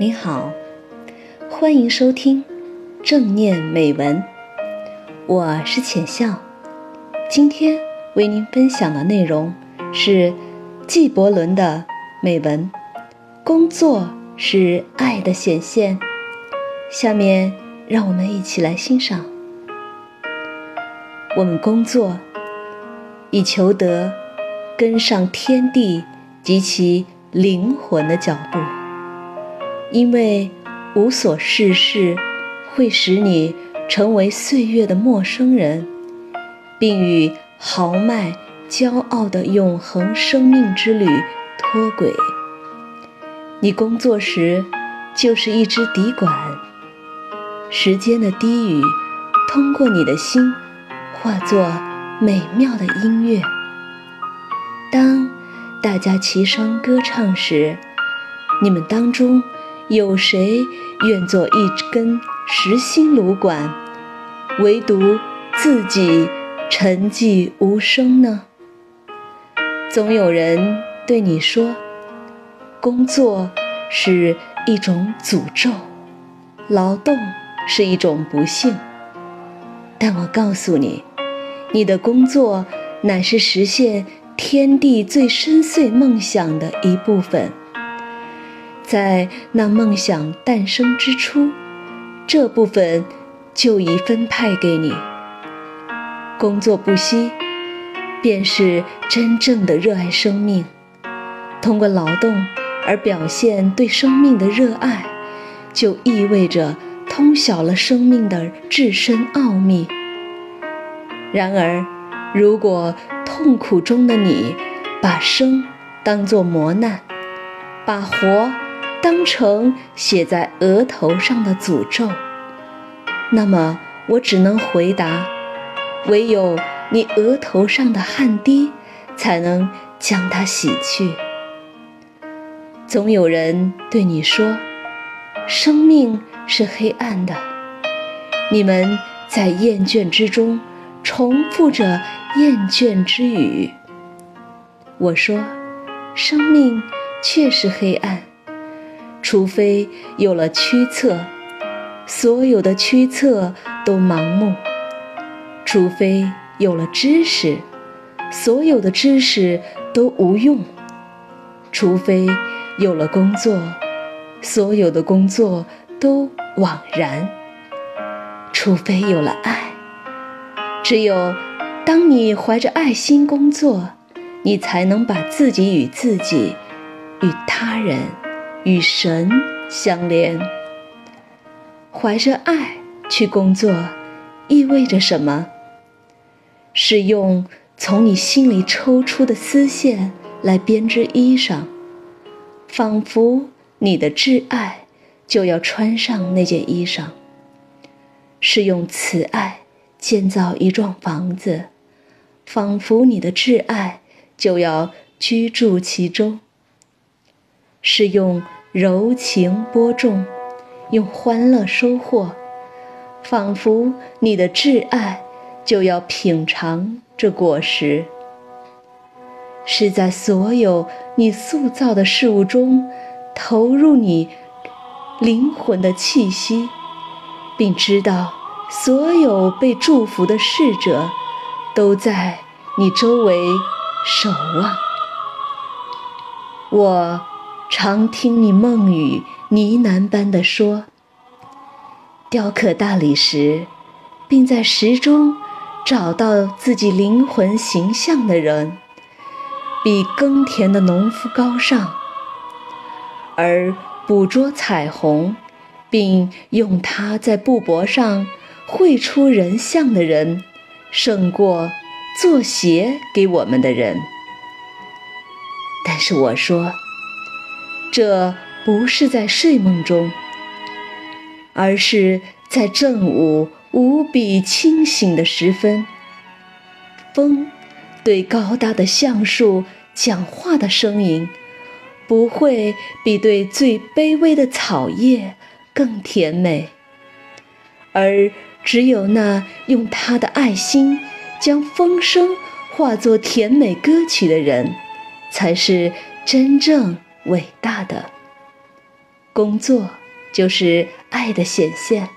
你好，欢迎收听正念美文，我是浅笑。今天为您分享的内容是纪伯伦的美文《工作是爱的显现》。下面让我们一起来欣赏。我们工作，以求得跟上天地及其灵魂的脚步。因为无所事事会使你成为岁月的陌生人，并与豪迈、骄傲的永恒生命之旅脱轨。你工作时就是一支笛管，时间的低语通过你的心化作美妙的音乐。当大家齐声歌唱时，你们当中。有谁愿做一根实心炉管，唯独自己沉寂无声呢？总有人对你说，工作是一种诅咒，劳动是一种不幸。但我告诉你，你的工作乃是实现天地最深邃梦想的一部分。在那梦想诞生之初，这部分就已分派给你。工作不息，便是真正的热爱生命。通过劳动而表现对生命的热爱，就意味着通晓了生命的至深奥秘。然而，如果痛苦中的你把生当作磨难，把活，当成写在额头上的诅咒，那么我只能回答：唯有你额头上的汗滴，才能将它洗去。总有人对你说：“生命是黑暗的。”你们在厌倦之中重复着厌倦之语。我说：“生命确实黑暗。”除非有了驱策，所有的驱策都盲目；除非有了知识，所有的知识都无用；除非有了工作，所有的工作都枉然；除非有了爱，只有当你怀着爱心工作，你才能把自己与自己，与他人。与神相连，怀着爱去工作，意味着什么？是用从你心里抽出的丝线来编织衣裳，仿佛你的挚爱就要穿上那件衣裳；是用慈爱建造一幢房子，仿佛你的挚爱就要居住其中；是用。柔情播种，用欢乐收获，仿佛你的挚爱就要品尝这果实。是在所有你塑造的事物中，投入你灵魂的气息，并知道所有被祝福的逝者都在你周围守望。我。常听你梦语呢喃般的说：“雕刻大理石，并在石中找到自己灵魂形象的人，比耕田的农夫高尚；而捕捉彩虹，并用它在布帛上绘出人像的人，胜过做鞋给我们的人。”但是我说。这不是在睡梦中，而是在正午无比清醒的时分。风对高大的橡树讲话的声音，不会比对最卑微的草叶更甜美。而只有那用他的爱心将风声化作甜美歌曲的人，才是真正。伟大的工作就是爱的显现。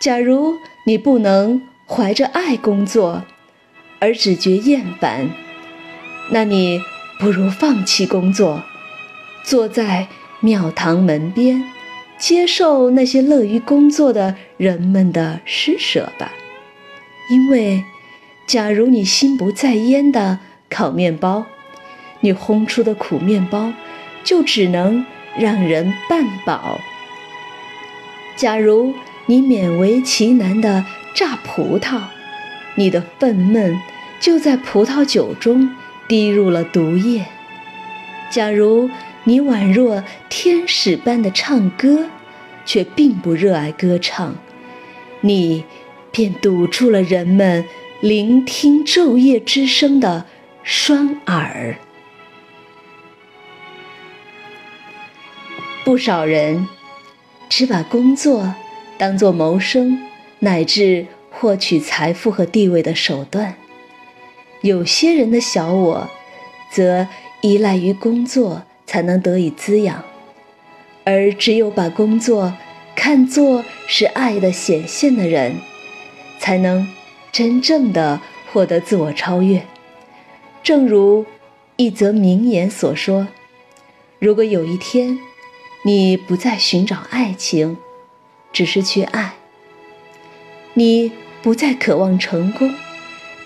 假如你不能怀着爱工作，而只觉厌烦，那你不如放弃工作，坐在庙堂门边，接受那些乐于工作的人们的施舍吧。因为，假如你心不在焉的烤面包，你烘出的苦面包就只能让人半饱；假如你勉为其难地榨葡萄，你的愤懑就在葡萄酒中滴入了毒液；假如你宛若天使般的唱歌，却并不热爱歌唱，你。便堵住了人们聆听昼夜之声的双耳。不少人只把工作当作谋生乃至获取财富和地位的手段，有些人的小我则依赖于工作才能得以滋养，而只有把工作看作是爱的显现的人。才能真正的获得自我超越。正如一则名言所说：“如果有一天，你不再寻找爱情，只是去爱；你不再渴望成功，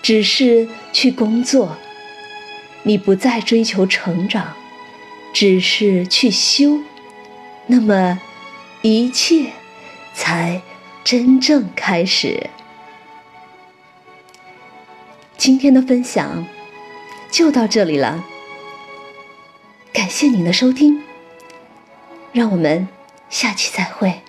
只是去工作；你不再追求成长，只是去修，那么一切才真正开始。”今天的分享就到这里了，感谢您的收听，让我们下期再会。